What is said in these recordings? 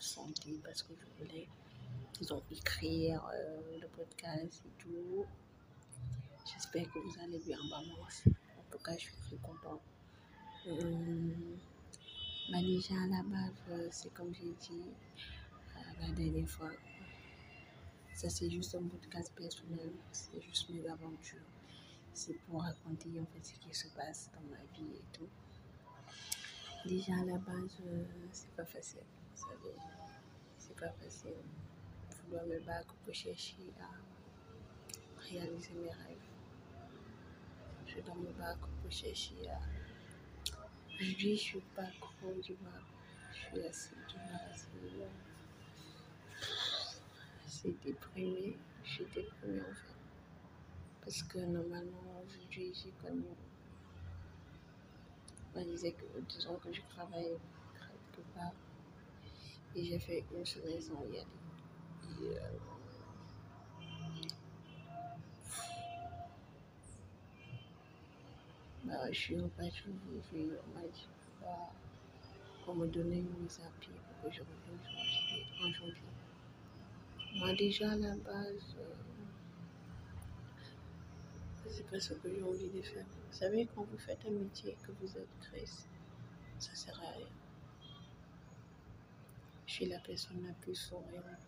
absentée parce que je voulais ils ont écrire euh, le podcast et tout. J'espère que vous allez bien. Bah, moi aussi. En tout cas, je suis très contente. Euh, déjà, à la base, euh, c'est comme j'ai dit euh, la dernière fois. Ça, c'est juste un podcast personnel. C'est juste mes aventures. C'est pour raconter en fait ce qui se passe dans ma vie et tout. Déjà, à la base, euh, c'est pas facile. Savez, c'est pas facile. Vouloir me battre pour chercher à réaliser mes rêves. Je dois me battre pour chercher à. Aujourd'hui, je suis pas trop du mal. Je suis assez du mal, assez, assez déprimée. Je suis déprimée en fait. Parce que normalement, aujourd'hui, j'ai connu. On disait que, disons que je travaille quelque part et j'ai fait une semaine sans y bah, je suis repartie aujourd'hui. On m'a dit bah, qu'on me donnait une mise pour que je revienne en janvier. Moi, déjà, à la base, euh, c'est pas ce que j'ai envie de faire. Vous savez, quand vous faites un métier et que vous êtes triste, ça sert à rien. Je suis la personne la plus souriante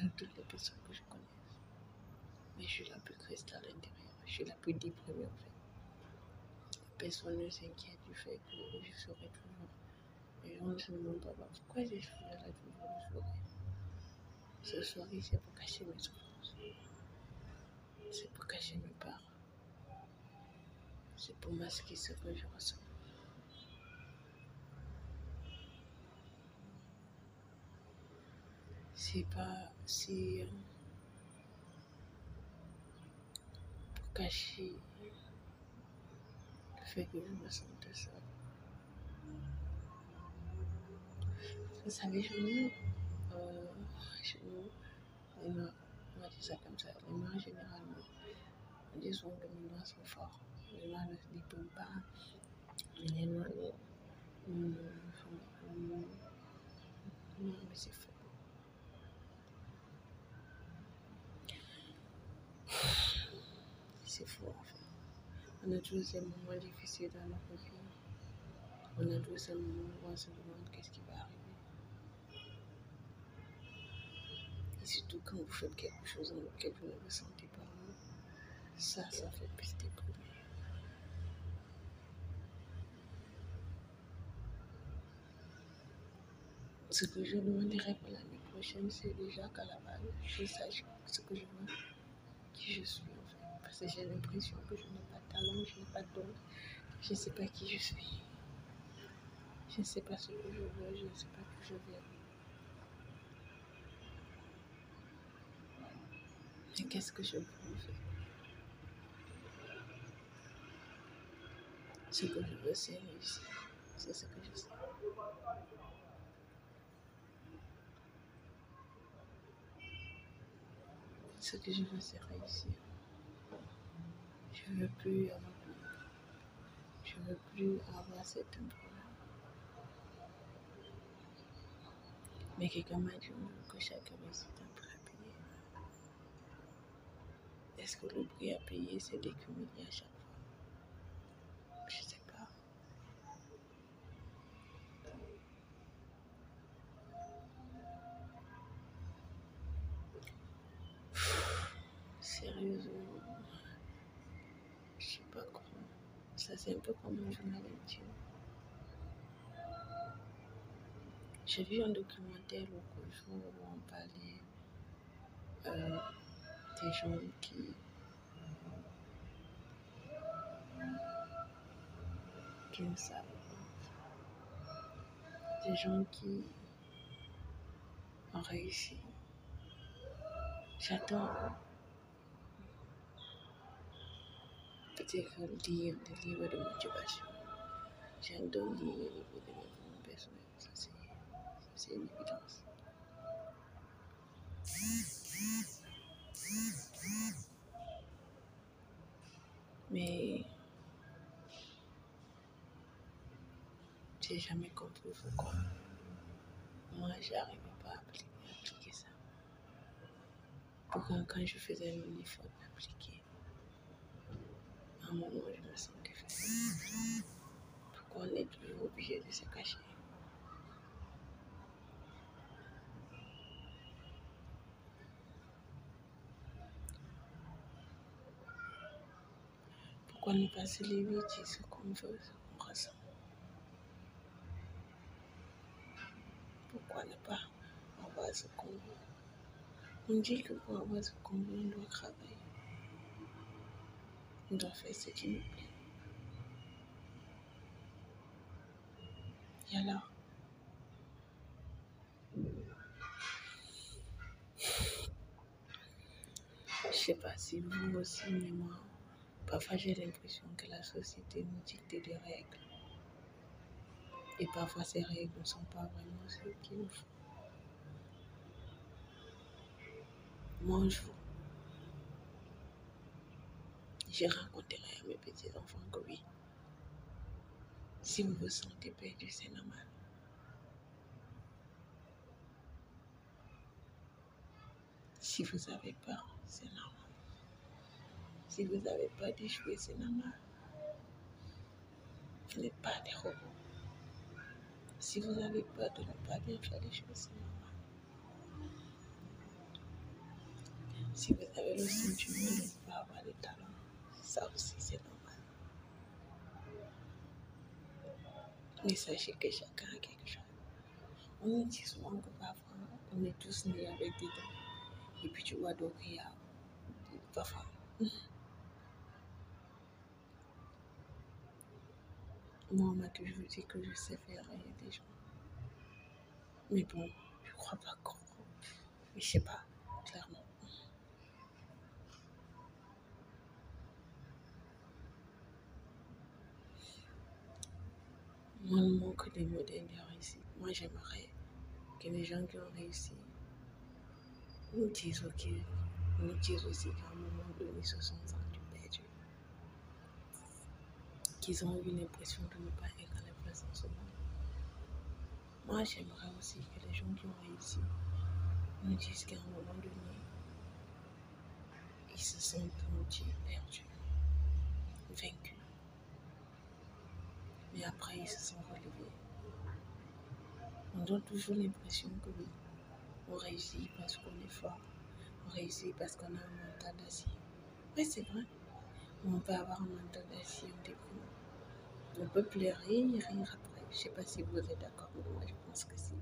de toutes les personnes que je connais. Mais je suis la plus triste à l'intérieur. Je suis la plus déprimée en fait. Personne ne s'inquiète du fait que je serai toujours. Les gens ne se demandent pas pourquoi je suis là toujours le sourire? Ce sourire, c'est pour cacher mes souffrances. C'est pour cacher mes peurs. C'est pour masquer ce que je ressens. C'est pas. C'est. euh, pour cacher le fait que je me sentais seule. Vous savez, chez nous, euh, les Noirs, on va dire ça comme ça, les Noirs généralement, que les Noirs sont forts. Les Noirs ne se dépriment pas. Les Noirs, ne- ne- sont- ne- non, mais c'est faux. C'est faux en fait. On a tous ces moments difficiles dans notre vie. On a tous ces moments où on se demande qu'est-ce qui va arriver. Et surtout quand vous faites quelque chose dans lequel vous ne vous sentez pas ça, ça fait plus déprimer. Ce que je demanderais pour l'année prochaine, c'est déjà qu'à la base, je sache ce que je veux, qui je suis en fait. Parce que j'ai l'impression que je n'ai pas de talent, je n'ai pas de don, je ne sais pas qui je suis. Je ne sais pas ce que je veux, je ne sais pas d'où je viens. Mais qu'est-ce que je veux en fait? Ce que je veux, c'est réussir. C'est ce que je sais. Ce que je veux, c'est réussir. Je ne veux plus avoir. Je ne veux plus avoir certains problèmes. Mais quelqu'un m'a dit que chaque réussite a un prix à payer. Est-ce que le prix à payer, c'est humilié à chaque fois? Je sais pas. Sérieusement, je sais pas comment. Ça, c'est un peu comme un journal intime. J'ai vu un documentaire l'autre jour où on parlait euh, des gens qui, qui ne savent pas. Des gens qui ont réussi. J'adore peut-être lire des livres de motivation. J'adore lire les livres de développement personnel. Ça, c'est ça, c'est une évidence. Mais J'ai jamais compris pourquoi. Moi, j'arrivais pas à appliquer, appliquer ça. Pourquoi quand je faisais l'uniforme appliqué, à un je me sentais fatiguée. Pourquoi on est toujours obligé de se cacher? Pourquoi ne pas se lever dire ce qu'on veut, ce qu'on ressent? Pourquoi ne On doit faire ce qui nous plaît. Et alors Je sais pas si vous aussi, mais moi, parfois j'ai l'impression que la société nous dicte des règles. Et parfois ces règles ne sont pas vraiment ce qu'il nous faut. Moi, un jour, je raconterai à mes petits-enfants que oui, si vous vous sentez perdu, c'est normal. Si vous avez peur, c'est normal. Si vous n'avez pas d'échouer, c'est normal. Vous n'êtes pas des robots. Si vous avez peur de ne pas bien faire les choses, c'est normal. Si vous avez le sentiment de ne pas avoir de talent, ça aussi c'est normal. Mais sachez que chacun a quelque chose. On nous dit souvent que parfois, on est tous nés avec des dons. Et puis tu vois donc il y a parfois. Moi, on m'a toujours dit que je sais faire rire des gens. Mais bon, je crois pas qu'on. Mais je sais pas, clairement. Manque des modèles de. Moi, j'aimerais que les gens qui ont réussi nous disent, ok, nous disent aussi qu'à un moment donné, ils se sont sentis perdus. Qu'ils ont eu l'impression de ne pas être à la place dans ce monde. Moi, j'aimerais aussi que les gens qui ont réussi nous disent qu'à un moment donné, ils se sont sentis perdus, vaincus. Mais après, ils se sont relevés. On donne toujours l'impression que oui, on réussit parce qu'on est fort. On réussit parce qu'on a un mental d'acier. Oui, c'est vrai. On peut avoir un mental d'acier en début. On peut pleurer et rire après. Je ne sais pas si vous êtes d'accord, mais moi, je pense que c'est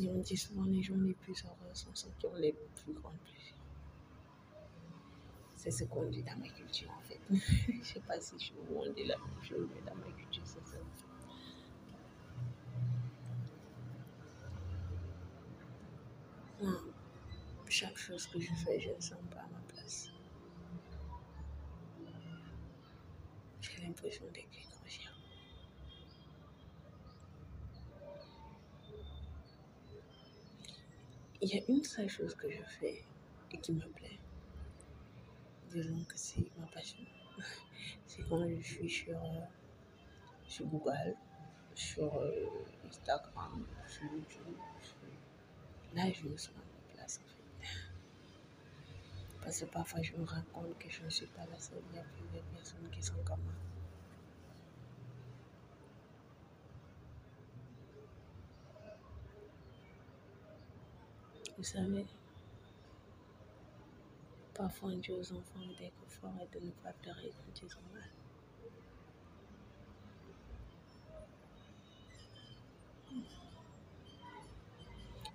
Et on dit souvent les gens les plus heureux sont ceux qui ont les plus grands plaisirs. C'est ce qu'on dit dans ma culture en fait. je ne sais pas si je vous dit la même chose, mais dans ma culture, c'est ça. Chaque chose que je fais, je ne sens pas à ma place. J'ai l'impression d'être étrangère. Il y a une seule chose que je fais et qui me plaît. Disons que c'est ma passion. C'est quand je suis sur, euh, sur Google, sur euh, Instagram, sur YouTube. Là, je me sens à ma place en fait. Parce que parfois, je me rends compte que je ne suis pas la seule. Il y a plusieurs personnes qui sont comme moi. Vous savez, parfois on dit aux enfants d'être forts et de ne pas pleurer quand ils ont mal.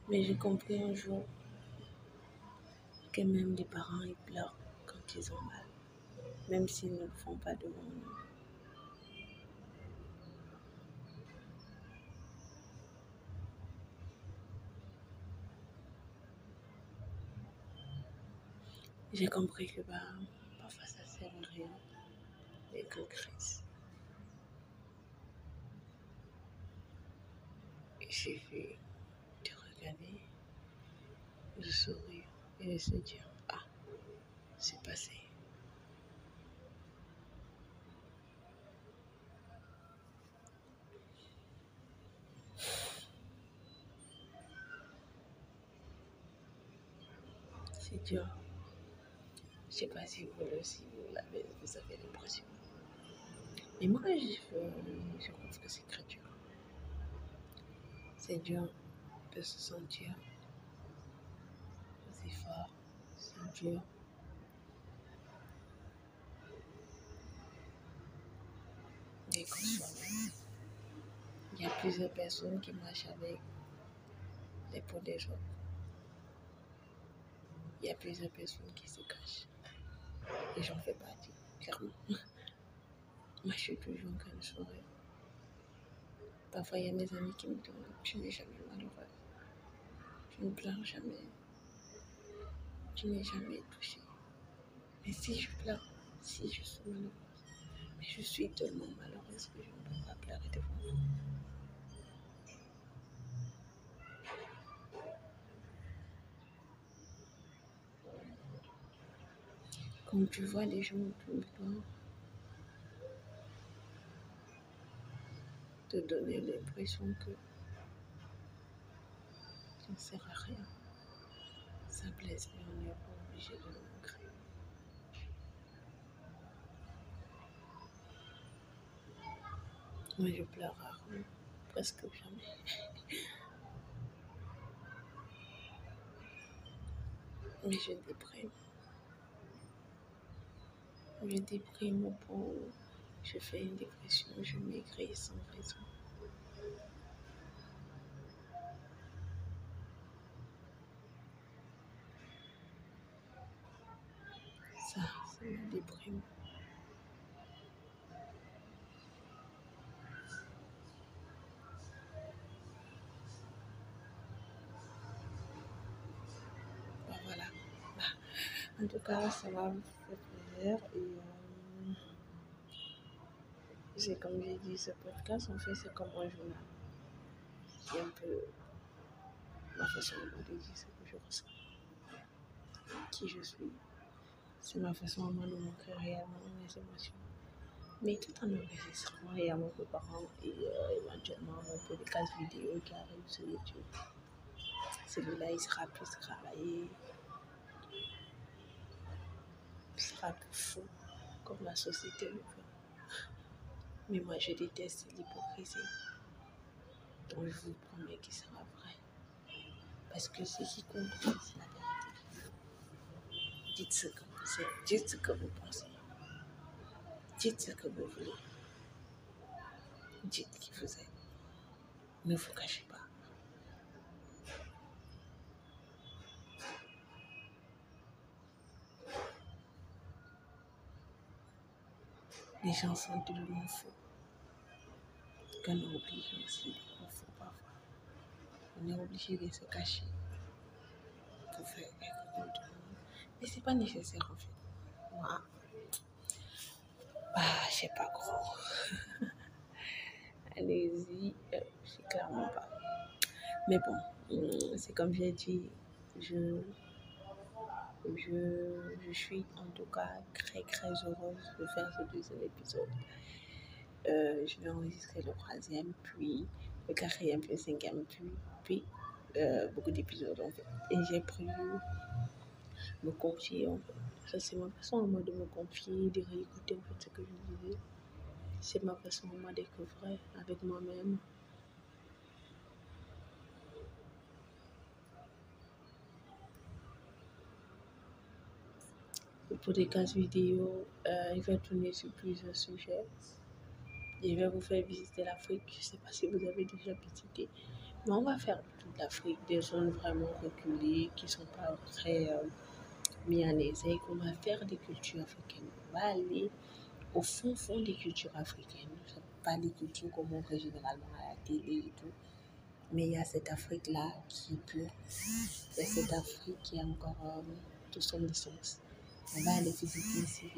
Mais j'ai compris un jour que même les parents pleurent quand ils ont mal, même s'ils ne le font pas devant nous. J'ai compris que bah, parfois ça sert à rien d'être en crise. Il vu de regarder, de sourire et de se dire Ah, c'est passé. C'est dur. Je sais pas si vous le si vous l'avez, vous avez l'impression. Mais moi, je, je trouve que c'est très dur. C'est dur de se sentir aussi fort. C'est dur. Il y a plusieurs personnes qui marchent avec les peaux des autres. Il y a plusieurs personnes qui se cachent. Et j'en fais partie, clairement. Moi, je suis toujours de sourire. Parfois, il y a mes amis qui me disent Tu n'es jamais malheureuse. Tu ne pleures jamais. Tu n'es jamais touchée. Mais si je pleure, si je suis malheureuse, mais je suis tellement malheureuse que je ne peux pas pleurer devant vous. Quand tu vois les gens autour de te donner l'impression que tu ne sers à rien, ça blesse, mais on n'est pas obligé de le. Moi, je pleure rarement, presque jamais. Mais je déprime. Je déprime où je fais une dépression, je maigris sans raison. Ça, ça me déprime. Bah, voilà. Bah, en tout cas, ça m'a fait Et euh, c'est comme j'ai dit, ce podcast, en fait, c'est comme un journal. C'est un peu ma façon de dire ce que je ressens. Qui je suis. C'est ma façon à moi de montrer réellement mes émotions. Mais tout en enregistrant et à mon préparant et euh, éventuellement un podcast vidéo qui arrive sur YouTube. Celui-là, il sera plus travaillé. Sera plus fou, comme la société le veut. Mais moi, je déteste l'hypocrisie. Donc, je vous promets qu'il sera vrai. Parce que ce qui compte, c'est la vérité. Dites ce que vous êtes, dites ce que vous pensez. Dites ce que vous voulez. Dites qui vous êtes. Ne vous cachez pas. Les gens sont tellement faux qu'on est obligé aussi d'être faux parfois. On est obligé de se cacher pour faire le monde. Mais c'est pas nécessaire en fait. Moi, bah, je sais pas gros. Allez-y, euh, je sais clairement pas. Mais bon, hum, c'est comme j'ai dit, je, je, je suis en tout cas très très heureuse de faire ce deuxième épisode. Euh, je vais enregistrer le troisième, puis le quatrième, puis le cinquième, puis, puis euh, beaucoup d'épisodes en fait. Et j'ai prévu me confier en fait. Ça, c'est ma façon à moi de me confier, de réécouter en fait ce que je disais. C'est ma façon à moi d'être vrai avec moi-même. Pour des cases vidéo, euh, il va tourner sur plusieurs sujets. Je vais vous faire visiter l'Afrique. Je ne sais pas si vous avez déjà visité. Mais on va faire toute l'Afrique, des zones vraiment reculées qui ne sont pas très euh, mis en essai. On va faire des cultures africaines. On va aller au fond, fond des cultures africaines. C'est pas des cultures qu'on montre généralement à la télé et tout. Mais il y a cette Afrique-là qui est pure. Il y a cette Afrique qui a encore euh, tout son essence. On va aller visiter s'il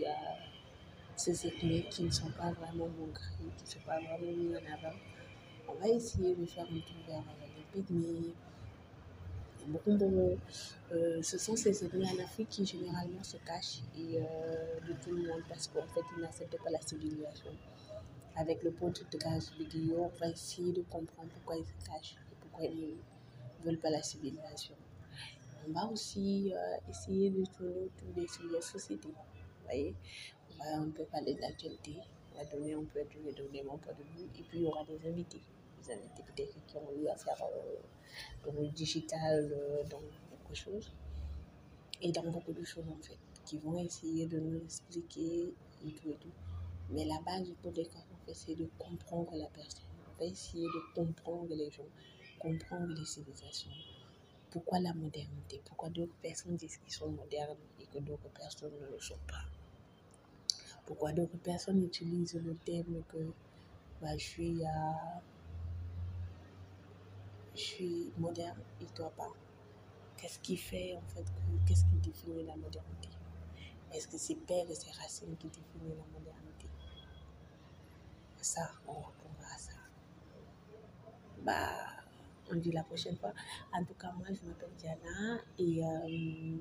ces ethnies qui ne sont pas vraiment montrées, qui ne sont pas vraiment mises en avant. On va essayer de faire un tour vers les pygmées, ce sont ces ethnies en Afrique qui généralement se cachent et, de tout le monde parce qu'en fait ils n'acceptent pas la civilisation. Avec le podcast vidéo, on va essayer de comprendre pourquoi ils se cachent et pourquoi ils ne veulent pas la civilisation. On va aussi euh, essayer de tourner autour des sujets société. Voyez, on, va, on peut parler de l'actualité, on va donner, on peut donner mon point de vue, et puis il y aura des invités. Des invités peut-être qui ont eu à faire euh, dans le digital, euh, dans beaucoup de choses, et dans beaucoup de choses en fait, qui vont essayer de nous expliquer et tout et tout. Mais la base du podcast, en fait, c'est de comprendre la personne. On va essayer de comprendre les gens, comprendre les civilisations. Pourquoi la modernité? Pourquoi d'autres personnes disent qu'ils sont modernes et que d'autres personnes ne le sont pas? Pourquoi d'autres personnes utilisent le terme que bah, je suis suis moderne et toi pas? Qu'est-ce qui fait en fait que qu'est-ce qui définit la modernité? Est-ce que c'est pères et ses racines qui définissent la modernité? Ça, on répondra à ça. Bah, on dit la prochaine fois. En tout cas, moi, je m'appelle Diana et euh,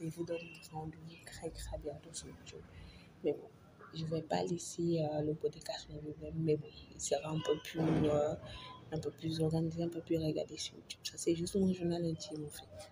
je vous donne rendez-vous très très bientôt sur YouTube. Mais bon, je ne vais pas laisser euh, le podcast lui-même, mais bon, il sera un peu plus, euh, un peu plus organisé, un peu plus regardé sur YouTube. Ça, c'est juste mon journal intime en fait.